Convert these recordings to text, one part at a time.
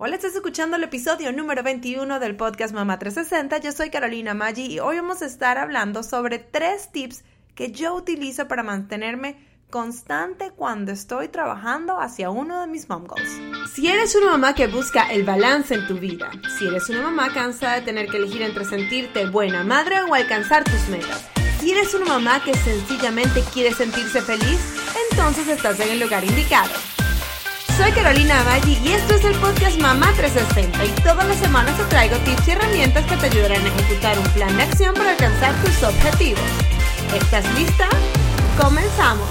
Hola, estás escuchando el episodio número 21 del podcast Mamá 360. Yo soy Carolina Maggi y hoy vamos a estar hablando sobre tres tips que yo utilizo para mantenerme constante cuando estoy trabajando hacia uno de mis mom goals. Si eres una mamá que busca el balance en tu vida, si eres una mamá cansada de tener que elegir entre sentirte buena madre o alcanzar tus metas, si eres una mamá que sencillamente quiere sentirse feliz, entonces estás en el lugar indicado. Soy Carolina Maggi y esto es el podcast Mamá 360 y todas las semanas te traigo tips y herramientas que te ayudarán a ejecutar un plan de acción para alcanzar tus objetivos. ¿Estás lista? ¡Comenzamos!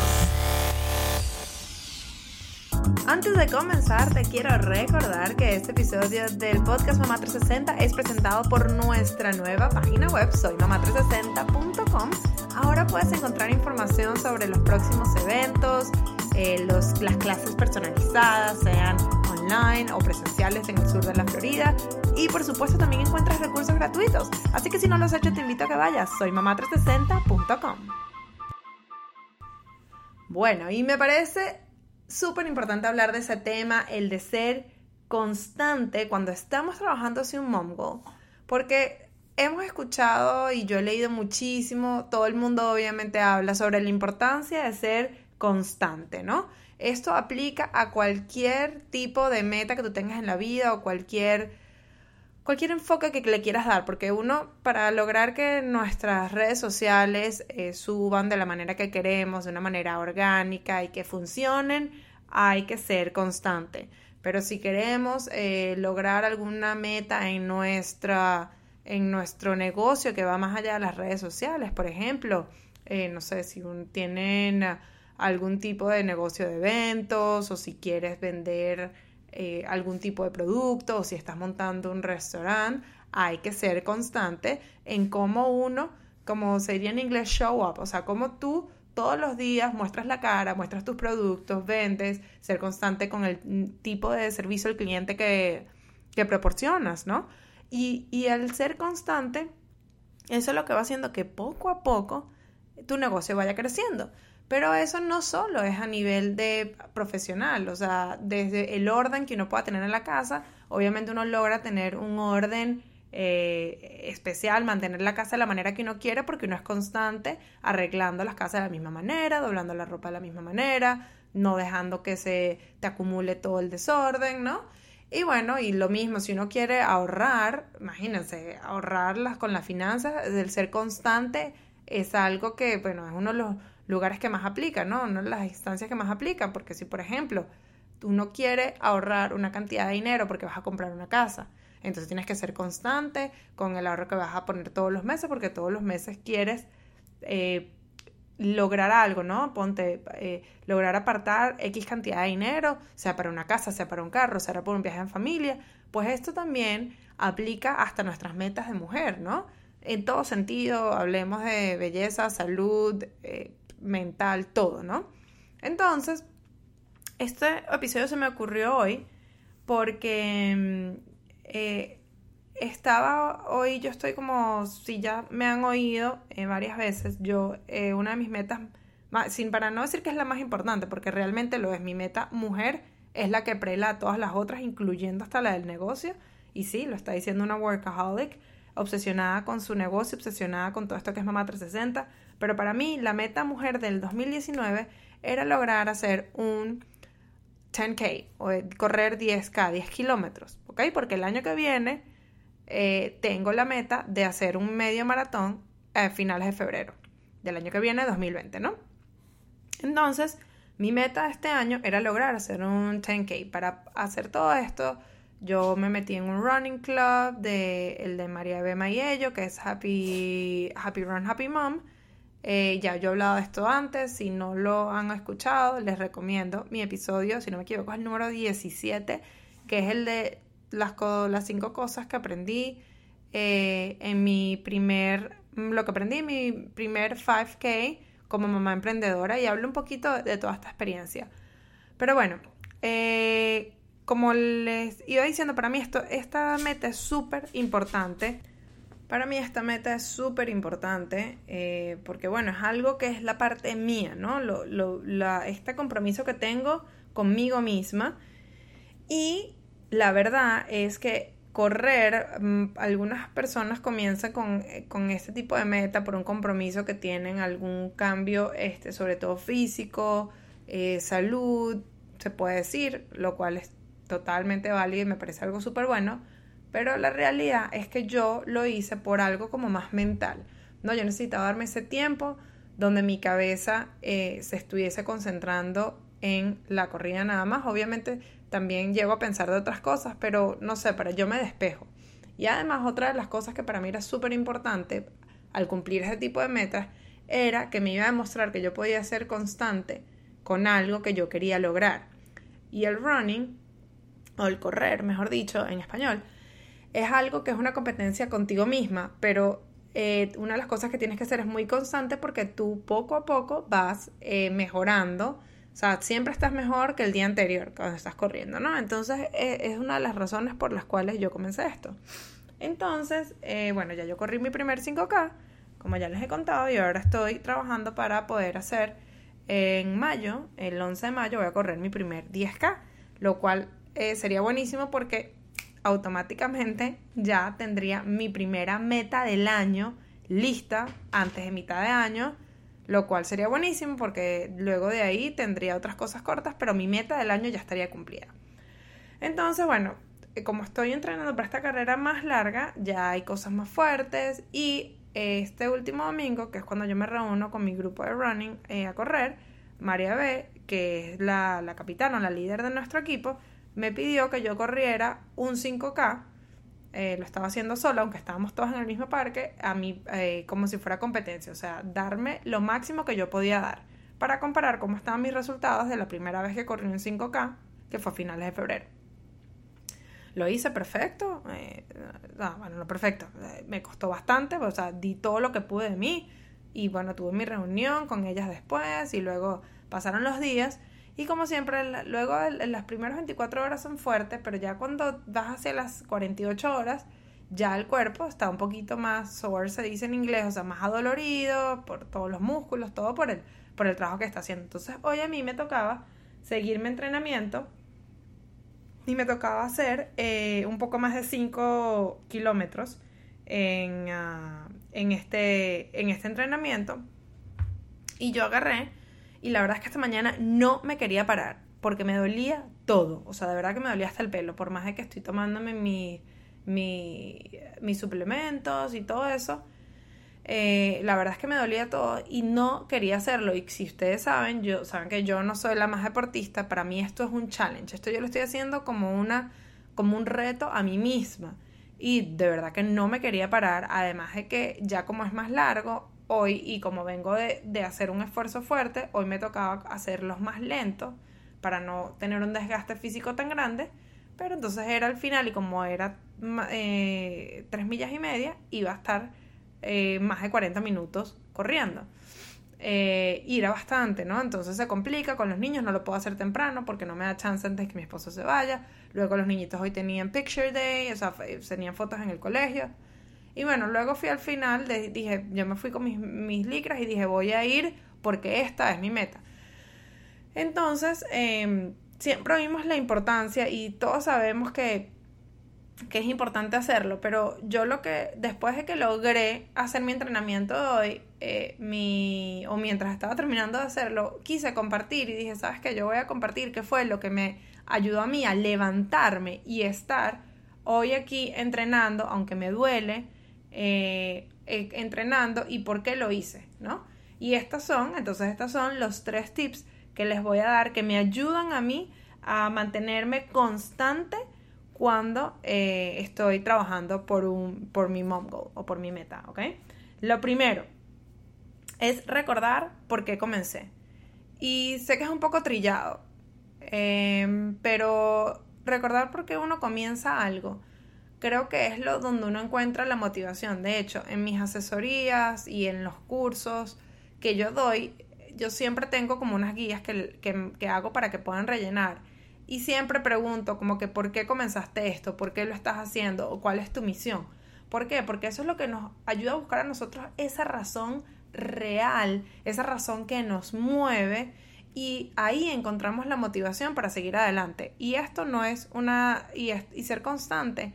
Antes de comenzar, te quiero recordar que este episodio del podcast Mamá 360 es presentado por nuestra nueva página web, soymamá360.com. Ahora puedes encontrar información sobre los próximos eventos, eh, los, las clases personalizadas, sean online o presenciales en el sur de la Florida. Y por supuesto también encuentras recursos gratuitos. Así que si no los has hecho, te invito a que vayas. Soy mamá360.com. Bueno, y me parece súper importante hablar de ese tema, el de ser constante cuando estamos trabajando hacia un mom. Porque hemos escuchado y yo he leído muchísimo, todo el mundo obviamente habla sobre la importancia de ser constante, ¿no? Esto aplica a cualquier tipo de meta que tú tengas en la vida o cualquier, cualquier enfoque que le quieras dar, porque uno, para lograr que nuestras redes sociales eh, suban de la manera que queremos, de una manera orgánica y que funcionen, hay que ser constante. Pero si queremos eh, lograr alguna meta en nuestra en nuestro negocio que va más allá de las redes sociales, por ejemplo, eh, no sé si tienen algún tipo de negocio de eventos o si quieres vender eh, algún tipo de producto o si estás montando un restaurante, hay que ser constante en cómo uno, como sería en inglés show up, o sea, cómo tú todos los días muestras la cara, muestras tus productos, vendes, ser constante con el tipo de servicio al cliente que, que proporcionas, ¿no? Y, y al ser constante, eso es lo que va haciendo que poco a poco tu negocio vaya creciendo. Pero eso no solo es a nivel de profesional, o sea, desde el orden que uno pueda tener en la casa, obviamente uno logra tener un orden eh, especial, mantener la casa de la manera que uno quiere, porque uno es constante arreglando las casas de la misma manera, doblando la ropa de la misma manera, no dejando que se te acumule todo el desorden, ¿no? Y bueno, y lo mismo, si uno quiere ahorrar, imagínense, ahorrarlas con las finanzas, el ser constante es algo que, bueno, es uno de los lugares que más aplican, ¿no? No las instancias que más aplican, porque si, por ejemplo, tú no quieres ahorrar una cantidad de dinero porque vas a comprar una casa, entonces tienes que ser constante con el ahorro que vas a poner todos los meses, porque todos los meses quieres eh, lograr algo, ¿no? Ponte, eh, lograr apartar X cantidad de dinero, sea para una casa, sea para un carro, sea para un viaje en familia, pues esto también aplica hasta nuestras metas de mujer, ¿no? En todo sentido, hablemos de belleza, salud, eh, mental, todo, ¿no? Entonces, este episodio se me ocurrió hoy porque mm, eh, estaba hoy, yo estoy como, si ya me han oído eh, varias veces, yo, eh, una de mis metas, sin para no decir que es la más importante, porque realmente lo es, mi meta mujer es la que prela a todas las otras, incluyendo hasta la del negocio, y sí, lo está diciendo una workaholic, obsesionada con su negocio, obsesionada con todo esto que es Mamá 360, pero para mí la meta mujer del 2019 era lograr hacer un 10K o correr 10K, 10 kilómetros, ¿ok? Porque el año que viene eh, tengo la meta de hacer un medio maratón a finales de febrero del año que viene, 2020, ¿no? Entonces, mi meta este año era lograr hacer un 10K. Para hacer todo esto, yo me metí en un running club de el de María B. Mayello, que es Happy, Happy Run, Happy Mom. Eh, ya yo he hablado de esto antes, si no lo han escuchado, les recomiendo mi episodio, si no me equivoco, es el número 17, que es el de las, las cinco cosas que aprendí eh, en mi primer, lo que aprendí en mi primer 5K como mamá emprendedora y hablo un poquito de toda esta experiencia. Pero bueno, eh, como les iba diciendo, para mí esto, esta meta es súper importante. Para mí esta meta es súper importante eh, porque, bueno, es algo que es la parte mía, ¿no? Lo, este compromiso que tengo conmigo misma. Y la verdad es que correr, mm, algunas personas comienzan con, eh, con, este tipo de meta por un compromiso que tienen, algún cambio, este, sobre todo físico, eh, salud, se puede decir, lo cual es totalmente válido y me parece algo súper bueno, pero la realidad es que yo lo hice por algo como más mental, ¿no? Yo necesitaba darme ese tiempo donde mi cabeza eh, se estuviese concentrando en la corrida nada más, obviamente también llego a pensar de otras cosas, pero no sé, para yo me despejo. Y además otra de las cosas que para mí era súper importante al cumplir ese tipo de metas era que me iba a demostrar que yo podía ser constante con algo que yo quería lograr. Y el running, o el correr, mejor dicho, en español, es algo que es una competencia contigo misma, pero eh, una de las cosas que tienes que hacer es muy constante porque tú poco a poco vas eh, mejorando o sea, siempre estás mejor que el día anterior cuando estás corriendo, ¿no? Entonces e, es una de las razones por las cuales yo comencé esto. Entonces, eh, bueno, ya yo corrí mi primer 5K, como ya les he contado, y ahora estoy trabajando para poder hacer en mayo, el 11 de mayo, voy a correr mi primer 10K, lo cual sería buenísimo porque automáticamente ya tendría mi primera meta del año lista antes de mitad de año lo cual sería buenísimo porque luego de ahí tendría otras cosas cortas, pero mi meta del año ya estaría cumplida. Entonces, bueno, eh, como estoy entrenando para esta carrera más larga, ya hay cosas más fuertes y este último domingo, que es cuando yo me reúno con mi grupo de running eh, a correr, María B, que es la, la capitana, la líder de nuestro equipo, me pidió que yo corriera un 5K eh, lo estaba haciendo sola, aunque estábamos todos en el mismo parque, a mí eh, como si fuera competencia, o sea, darme lo máximo que yo podía dar para comparar cómo estaban mis resultados de la primera vez que corrí un 5K, que fue a finales de febrero. Lo hice perfecto, eh, bueno, no perfecto, me costó bastante, o sea, di todo lo que pude de mí y bueno, tuve mi reunión con ellas después y luego pasaron los días y como siempre, luego las primeras 24 horas son fuertes, pero ya cuando vas hacia las 48 horas, ya el cuerpo está un poquito más sore, se dice en inglés, o sea, más adolorido por todos los músculos, todo por el, por el trabajo que está haciendo. Entonces, hoy a mí me tocaba seguir mi entrenamiento y me tocaba hacer eh, un poco más de 5 kilómetros en, ah, en, este, en este entrenamiento. Y yo agarré y la verdad es que esta mañana no me quería parar porque me dolía todo. O sea, de verdad que me dolía hasta el pelo. Por más de que estoy tomándome mi, mi, mis suplementos y todo eso. Eh, la verdad es que me dolía todo y no quería hacerlo. Y si ustedes saben, yo saben que yo no soy la más deportista, para mí esto es un challenge. Esto yo lo estoy haciendo como una como un reto a mí misma. Y de verdad que no me quería parar. Además de que ya como es más largo, hoy, y como vengo de, hacer un esfuerzo fuerte, hoy me tocaba hacerlos más lentos para no tener un desgaste físico tan grande, pero entonces era al final y como era eh, tres millas y media, iba a estar eh, más de 40 minutos corriendo. Eh, y era bastante, ¿no? Entonces se complica con los niños, no lo puedo hacer temprano porque no me da chance antes que mi esposo se vaya. Luego los niñitos hoy tenían picture day, o sea, tenían fotos en el colegio. Y bueno, luego fui al final, dije, yo me fui con mis, mis licras y dije, voy a ir porque esta es mi meta. Entonces, em, siempre vimos la importancia y todos sabemos que, que, es importante hacerlo, pero yo lo que, después de que logré hacer mi entrenamiento hoy, eh, mi, o mientras estaba terminando de hacerlo, quise compartir y dije, ¿sabes qué? Yo voy a compartir qué fue lo que me ayudó a mí a levantarme y estar hoy aquí entrenando, aunque me duele, eh, eh, entrenando y por qué lo hice, ¿no? Y estas son, entonces estas son los tres tips que les voy a dar que me ayudan a mí a mantenerme constante cuando eh, estoy trabajando por, un, por mi mom goal o por mi meta, ¿ok? Lo primero es recordar por qué comencé. Y sé que es un poco trillado, em, pero recordar por qué uno comienza algo creo que es lo donde uno encuentra la motivación. De hecho, en mis asesorías y en los cursos que yo doy, yo siempre tengo como unas guías que, que, hago para que puedan rellenar. Y siempre pregunto como que por qué comenzaste esto, por qué lo estás haciendo o cuál es tu misión. ¿Por qué? Porque eso es lo que nos ayuda a buscar a nosotros esa razón real, esa razón que nos mueve y ahí encontramos la motivación para seguir adelante. Y esto no es una, y, y ser constante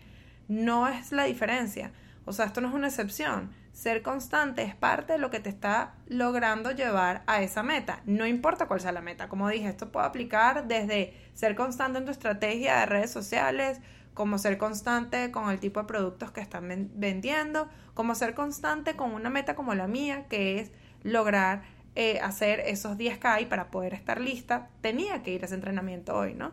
no es la diferencia. O sea, esto no es una excepción. Ser constante es parte de lo que te está logrando llevar a esa meta. No importa cuál sea la meta. Como dije, esto puede aplicar desde ser constante en tu estrategia de redes sociales, como ser constante con el tipo de productos que están vendiendo, como ser constante con una meta como la mía, que es lograr eh, hacer esos 10K y para poder estar lista tenía que ir a ese entrenamiento hoy, ¿no?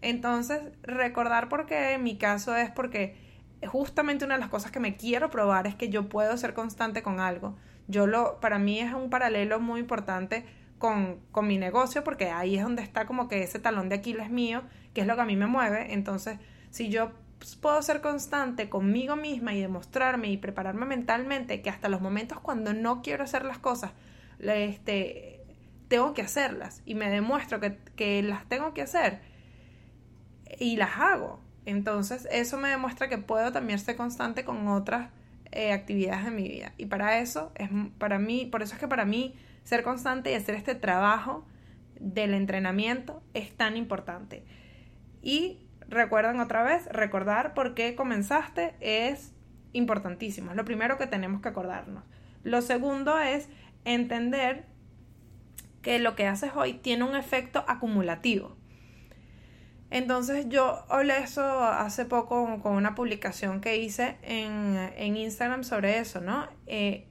Entonces, recordar por qué en mi caso es porque justamente una de las cosas que me quiero probar es que yo puedo ser constante con algo. Yo lo, para mí es un paralelo muy importante con, con mi negocio porque ahí es donde está como que ese talón de Aquiles mío, que es lo que a mí me mueve. Entonces, si yo puedo ser constante conmigo misma y demostrarme y prepararme mentalmente que hasta los momentos cuando no quiero hacer las cosas, este, tengo que hacerlas y me demuestro que, las tengo que hacer y las hago. Entonces eso me demuestra que puedo también ser constante con otras eh, actividades de mi vida. Y para eso es para mí, por eso es que para mí ser constante y hacer este trabajo del entrenamiento es tan importante. Y recuerden otra vez, recordar por qué comenzaste es importantísimo. Es lo primero que tenemos que acordarnos. Lo segundo es entender que lo que haces hoy tiene un efecto acumulativo. Entonces yo hablé eso hace poco con una publicación que hice en, Instagram sobre eso, ¿no? Eh,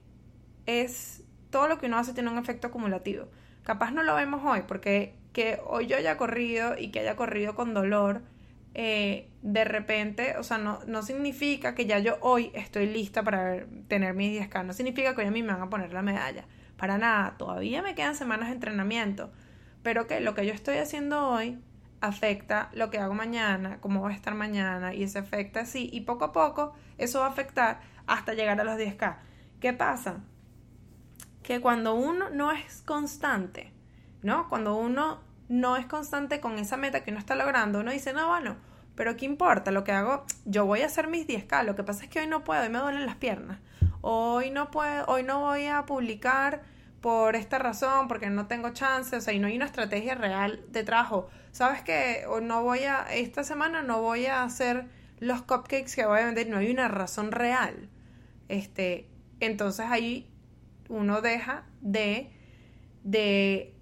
es todo lo que uno hace tiene un efecto acumulativo. Capaz no lo vemos hoy porque que hoy yo haya corrido y que haya corrido con dolor, eh, de repente, o sea, no, no significa que ya yo hoy estoy lista para tener mis 10K, no significa que hoy a mí me van a poner la medalla para nada, todavía me quedan semanas de entrenamiento, pero que lo que yo estoy haciendo hoy afecta lo que hago mañana, cómo va a estar mañana, y se afecta así, y poco a poco eso va a afectar hasta llegar a los 10K. ¿Qué pasa? Que cuando uno no es constante, ¿no? Cuando uno no es constante con esa meta que uno está logrando, uno dice, no, bueno, pero ¿qué importa? Lo que hago, yo voy a hacer mis 10K, lo que pasa es que hoy no puedo y me duelen las piernas hoy no puedo, hoy no voy a publicar por esta razón, porque no tengo chance, o sea, y no hay una estrategia real de trabajo. ¿Sabes qué? O no voy a, esta semana no voy a hacer los cupcakes que voy a vender, no hay una razón real. Este, entonces ahí uno deja de, de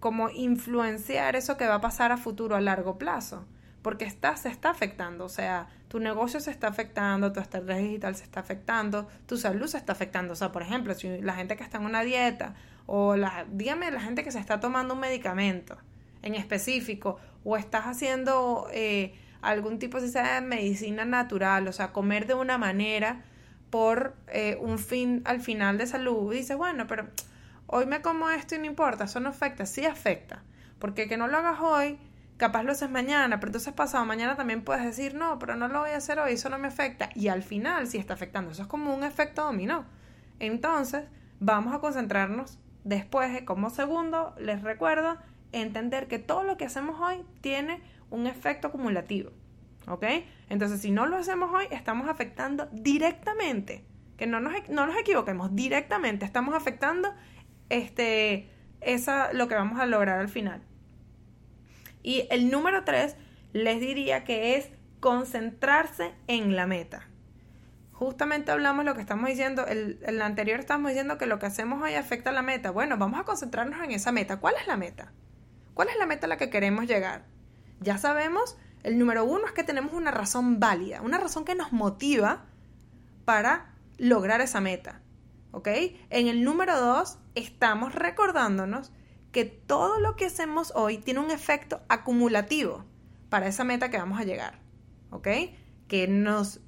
como influenciar eso que va a pasar a futuro a largo plazo, porque está, se está afectando, o sea, tu negocio se está afectando, tu estrategia digital se está afectando, tu salud se está afectando. O sea, por ejemplo, si la gente que está en una dieta o la, dígame la gente que se está tomando un medicamento en específico o estás haciendo eh, algún tipo de medicina natural, o sea, comer de una manera por eh, un fin al final de salud. Y dices, bueno, pero hoy me como esto y no importa, eso no afecta, sí afecta. Porque que no lo hagas hoy capaz lo haces mañana, pero entonces pasado mañana también puedes decir, no, pero no lo voy a hacer hoy, eso no me afecta. Y al final sí está afectando, eso es como un efecto dominó. Entonces, vamos a concentrarnos después, como segundo, les recuerdo, entender que todo lo que hacemos hoy tiene un efecto acumulativo. ¿Ok? Entonces, si no lo hacemos hoy, estamos afectando directamente, que no nos, no nos equivoquemos, directamente estamos afectando este, esa, lo que vamos a lograr al final. Y el número tres les diría que es concentrarse en la meta. Justamente hablamos lo que estamos diciendo, el, el anterior estamos diciendo que lo que hacemos hoy afecta a la meta. Bueno, vamos a concentrarnos en esa meta. ¿Cuál es la meta? ¿Cuál es la meta a la que queremos llegar? Ya sabemos, el número uno es que tenemos una razón válida, una razón que nos motiva para lograr esa meta. ¿Ok? En el número dos, estamos recordándonos que todo lo que hacemos hoy tiene un efecto acumulativo para esa meta que vamos a llegar, ¿ok? Que nos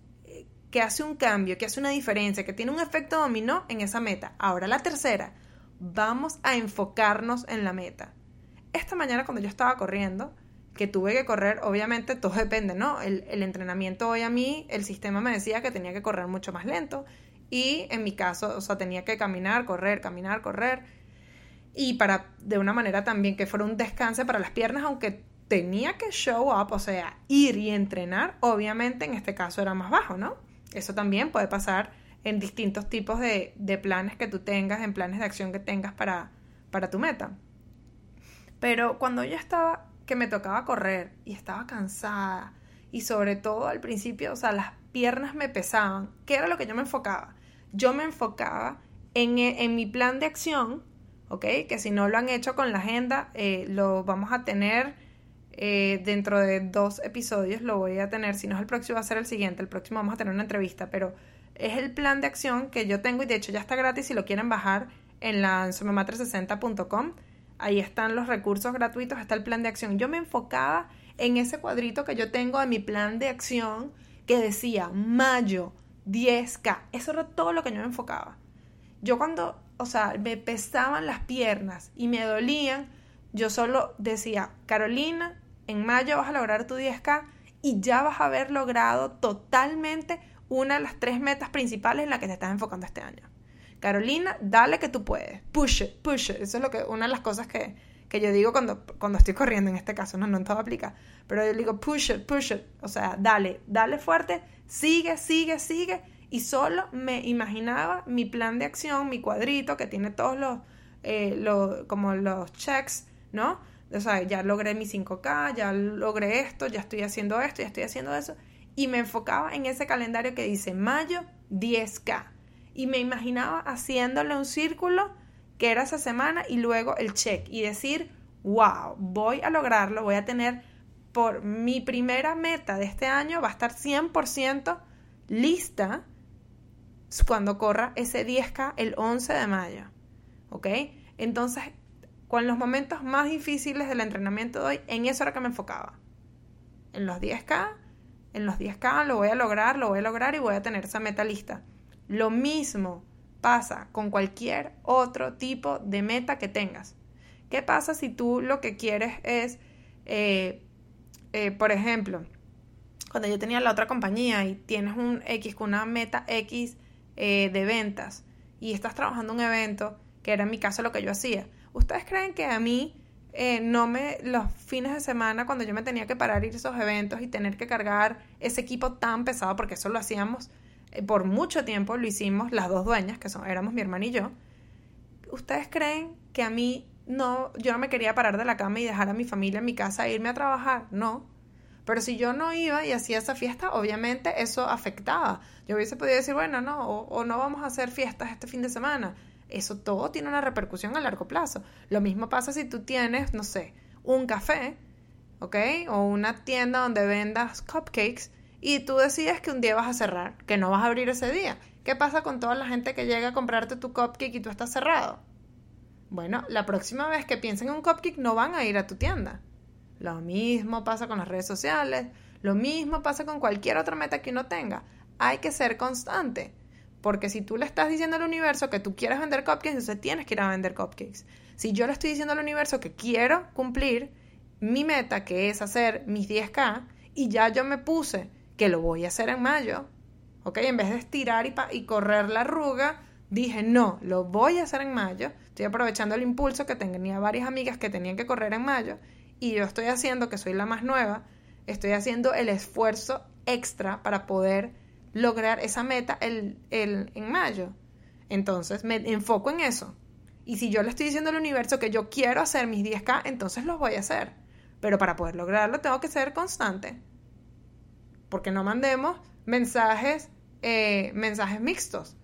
que hace un cambio, que hace una diferencia, que tiene un efecto dominó en esa meta. Ahora la tercera, vamos a enfocarnos en la meta. Esta mañana cuando yo estaba corriendo, que tuve que correr, obviamente todo depende, ¿no? El, entrenamiento hoy a mí, el sistema me decía que tenía que correr mucho más lento y en mi caso, o sea, tenía que caminar, correr, caminar, correr y para de una manera también que fuera un descanso para las piernas, aunque tenía que show up, o sea, ir y entrenar, obviamente en este caso era más bajo, ¿no? Eso también puede pasar en distintos tipos de, planes que tú tengas, en planes de acción que tengas para, para tu meta. Pero cuando yo estaba, que me tocaba correr y estaba cansada y sobre todo al principio, o sea, las piernas me pesaban, ¿qué era lo que yo me enfocaba? Yo me enfocaba en, en mi plan de acción, ¿ok? Que si no lo han hecho con la agenda, eh, lo vamos a tener eh, dentro de dos episodios, lo voy a tener, si no es el próximo, va a ser el siguiente, el próximo vamos a tener una entrevista, pero es el plan de acción que yo tengo y de hecho ya está gratis si lo quieren bajar en la 360com Ahí están los recursos gratuitos, está el plan de acción. Yo me enfocaba en ese cuadrito que yo tengo de mi plan de acción que decía mayo 10K. Eso era todo lo que yo me enfocaba. Yo cuando, o sea, me pesaban las piernas y me dolían, yo solo decía, Carolina, en mayo vas a lograr tu 10K y ya vas a haber logrado totalmente una de las tres metas principales en las que te estás enfocando este año. Carolina, dale que tú puedes. Push it, push it. Eso es lo que, una de las cosas que, que yo digo cuando, cuando estoy corriendo en este caso, no, no en todo aplica. Pero yo digo, push it, push it. O sea, dale, dale fuerte, sigue, sigue, sigue. Y solo me imaginaba mi plan de acción, mi cuadrito que tiene todos los, eh, los como los checks, ¿no? O sea, ya logré mi 5K, ya logré esto, ya estoy haciendo esto, ya estoy haciendo eso. Y me enfocaba en ese calendario que dice mayo 10K y me imaginaba haciéndole un círculo que era esa semana y luego el check y decir, wow, voy a lograrlo, voy a tener por mi primera meta de este año, va a estar 100% lista cuando corra ese 10K el 11 de mayo. ¿Ok? Entonces, con los momentos más difíciles del entrenamiento de hoy, en eso era que me enfocaba. En los 10K, en los 10K lo voy a lograr, lo voy a lograr y voy a tener esa meta lista. Lo mismo pasa con cualquier otro tipo de meta que tengas. ¿Qué pasa si tú lo que quieres es, eh, eh, por ejemplo, cuando yo tenía la otra compañía y tienes un X con una meta X eh, de ventas y estás trabajando un evento, que era en mi caso lo que yo hacía, ¿ustedes creen que a mí no me, los fines de semana, cuando yo me tenía que parar ir a esos eventos y tener que cargar ese equipo tan pesado, porque eso lo hacíamos eh, por mucho tiempo lo hicimos las dos dueñas, que son, éramos mi hermana y yo. ¿Ustedes creen que a mí no, yo no me quería parar de la cama y dejar a mi familia en mi casa e irme a trabajar? No. Pero si yo no iba y hacía esa fiesta, obviamente eso afectaba. Yo hubiese podido decir, bueno, no, o, o no vamos a hacer fiestas este fin de semana. Eso todo tiene una repercusión a largo plazo. Lo mismo pasa si tú tienes, no sé, un café, ¿ok? O una tienda donde vendas cupcakes y tú decides que un día vas a cerrar, que no vas a abrir ese día. ¿Qué pasa con toda la gente que llega a comprarte tu cupcake y tú estás cerrado? Bueno, la próxima vez que piensen en un cupcake no van a ir a tu tienda. Lo mismo pasa con las redes sociales, lo mismo pasa con cualquier otra meta que uno tenga. Hay que ser constante, porque si tú le estás diciendo al universo que tú quieres vender cupcakes, entonces tienes que ir a vender cupcakes. Si yo le estoy diciendo al universo que quiero cumplir mi meta, que es hacer mis 10K, y ya yo me puse que lo voy a hacer en mayo. ¿Ok? En vez de estirar y, y correr la arruga, dije, no, lo voy a hacer en mayo. Estoy aprovechando el impulso que tenía varias amigas que tenían que correr en mayo. Y yo estoy haciendo, que soy la más nueva, estoy haciendo el esfuerzo extra para poder lograr esa meta el, el, en mayo. Entonces me enfoco en eso. Y si yo le estoy diciendo al universo que yo quiero hacer mis 10K, entonces los voy a hacer. Pero para poder lograrlo tengo que ser constante porque no mandemos mensajes, eh, mensajes mixtos.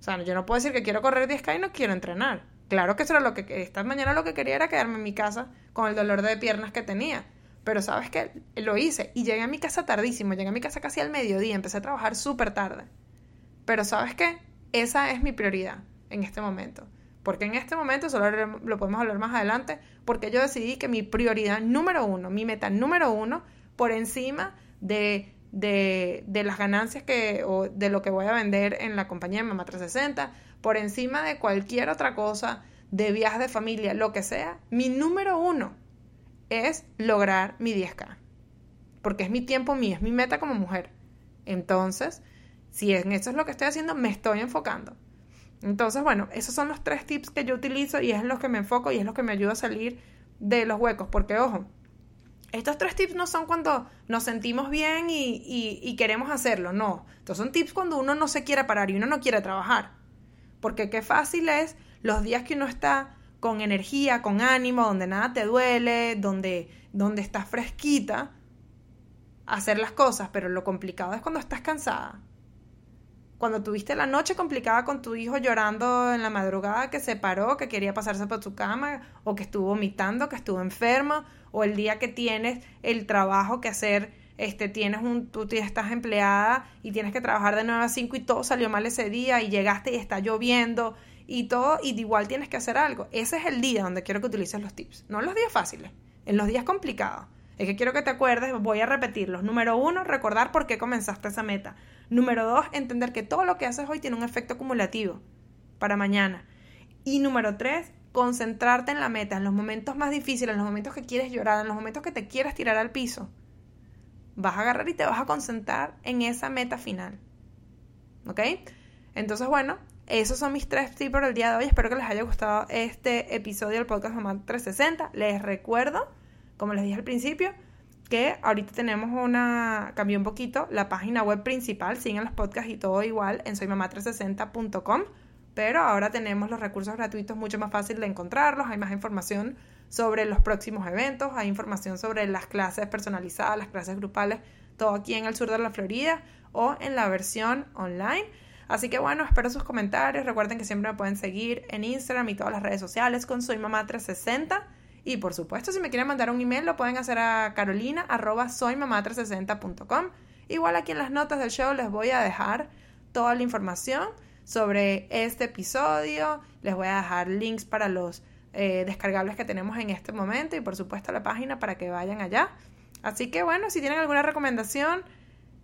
O sea, yo no puedo decir que quiero correr 10K y no quiero entrenar. Claro que eso era lo que esta mañana lo que quería era quedarme en mi casa con el dolor de piernas que tenía. Pero sabes que lo hice y llegué a mi casa tardísimo, llegué a mi casa casi al mediodía, empecé a trabajar súper tarde. Pero sabes qué, esa es mi prioridad en este momento. Porque en este momento, solo lo podemos hablar más adelante, porque yo decidí que mi prioridad número uno, mi meta número uno, por encima de, de, las ganancias que, o de lo que voy a vender en la compañía de Mamá 360, por encima de cualquier otra cosa, de viajes de familia, lo que sea, mi número uno es lograr mi 10K. Porque es mi tiempo mío, es mi meta como mujer. Entonces, si en eso es lo que estoy haciendo, me estoy enfocando. Entonces, bueno, esos son los tres tips que yo utilizo y es en los que me enfoco y es lo que me ayuda a salir de los huecos. Porque, ojo, estos tres tips no son cuando nos sentimos bien y, queremos hacerlo, no. Estos son tips cuando uno no se quiere parar y uno no quiere trabajar. Porque qué fácil es los días que uno está con energía, con ánimo, donde nada te duele, donde, donde estás fresquita, hacer las cosas, pero lo complicado es cuando estás cansada. Cuando tuviste la noche complicada con tu hijo llorando en la madrugada que se paró, que quería pasarse por tu cama, o que estuvo vomitando, que estuvo enfermo, o el día que tienes el trabajo que hacer, este, tienes un, tú estás empleada y tienes que trabajar de 9 a 5 y todo salió mal ese día y llegaste y está lloviendo y todo, y igual tienes que hacer algo. Ese es el día donde quiero que utilices los tips, no en los días fáciles, en los días complicados. Es que quiero que te acuerdes, voy a repetirlos. Número uno, recordar por qué comenzaste esa meta. Número dos, entender que todo lo que haces hoy tiene un efecto acumulativo para mañana. Y número tres, concentrarte en la meta, en los momentos más difíciles, en los momentos que quieres llorar, en los momentos que te quieras tirar al piso. Vas a agarrar y te vas a concentrar en esa meta final. ¿Ok? Entonces, bueno, esos son mis tres tips por el día de hoy. Espero que les haya gustado este episodio del podcast Mamá 360. Les recuerdo como les dije al principio, que ahorita tenemos una, cambió un poquito la página web principal, siguen los podcasts y todo igual en soymamá360.com, pero ahora tenemos los recursos gratuitos mucho más fácil de encontrarlos, hay más información sobre los próximos eventos, hay información sobre las clases personalizadas, las clases grupales, todo aquí en el sur de la Florida o en la versión online. Así que bueno, espero sus comentarios. Recuerden que siempre me pueden seguir en Instagram y todas las redes sociales con Soy 360 y por supuesto, si me quieren mandar un email, lo pueden hacer a carolina arroba 360com Igual aquí en las notas del show les voy a dejar toda la información sobre este episodio. Les voy a dejar links para los eh, descargables que tenemos en este momento y por supuesto la página para que vayan allá. Así que bueno, si tienen alguna recomendación,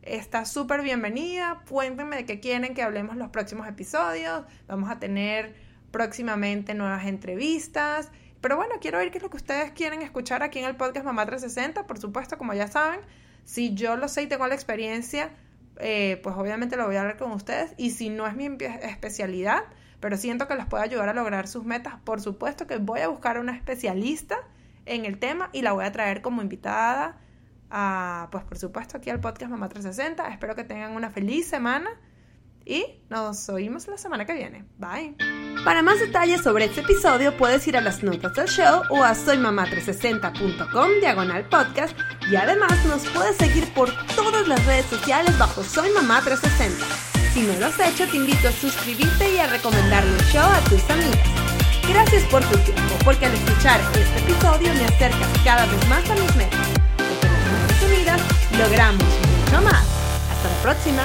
está súper bienvenida. Cuéntenme de qué quieren que hablemos los próximos episodios. Vamos a tener próximamente nuevas entrevistas pero bueno, quiero oír qué es lo que ustedes quieren escuchar aquí en el podcast Mamá 360. Por supuesto, como ya saben, si yo lo sé y tengo la experiencia, eh, pues obviamente lo voy a hablar con ustedes. Y si no es mi especialidad, pero siento que les puede ayudar a lograr sus metas, por supuesto que voy a buscar a una especialista en el tema y la voy a traer como invitada a, pues por supuesto, aquí al podcast Mamá 360. Espero que tengan una feliz semana y nos oímos la semana que viene. Bye. Para más detalles sobre este episodio puedes ir a las notas del show o a soymamá360.com diagonal podcast y además nos puedes seguir por todas las redes sociales bajo Soy Mamá 360. Si no lo has hecho te invito a suscribirte y a recomendarle el show a tus amigas. Gracias por tu tiempo, porque al escuchar este episodio me acercas cada vez más a mis metas. Porque las Unidas logramos mucho más. Hasta la próxima.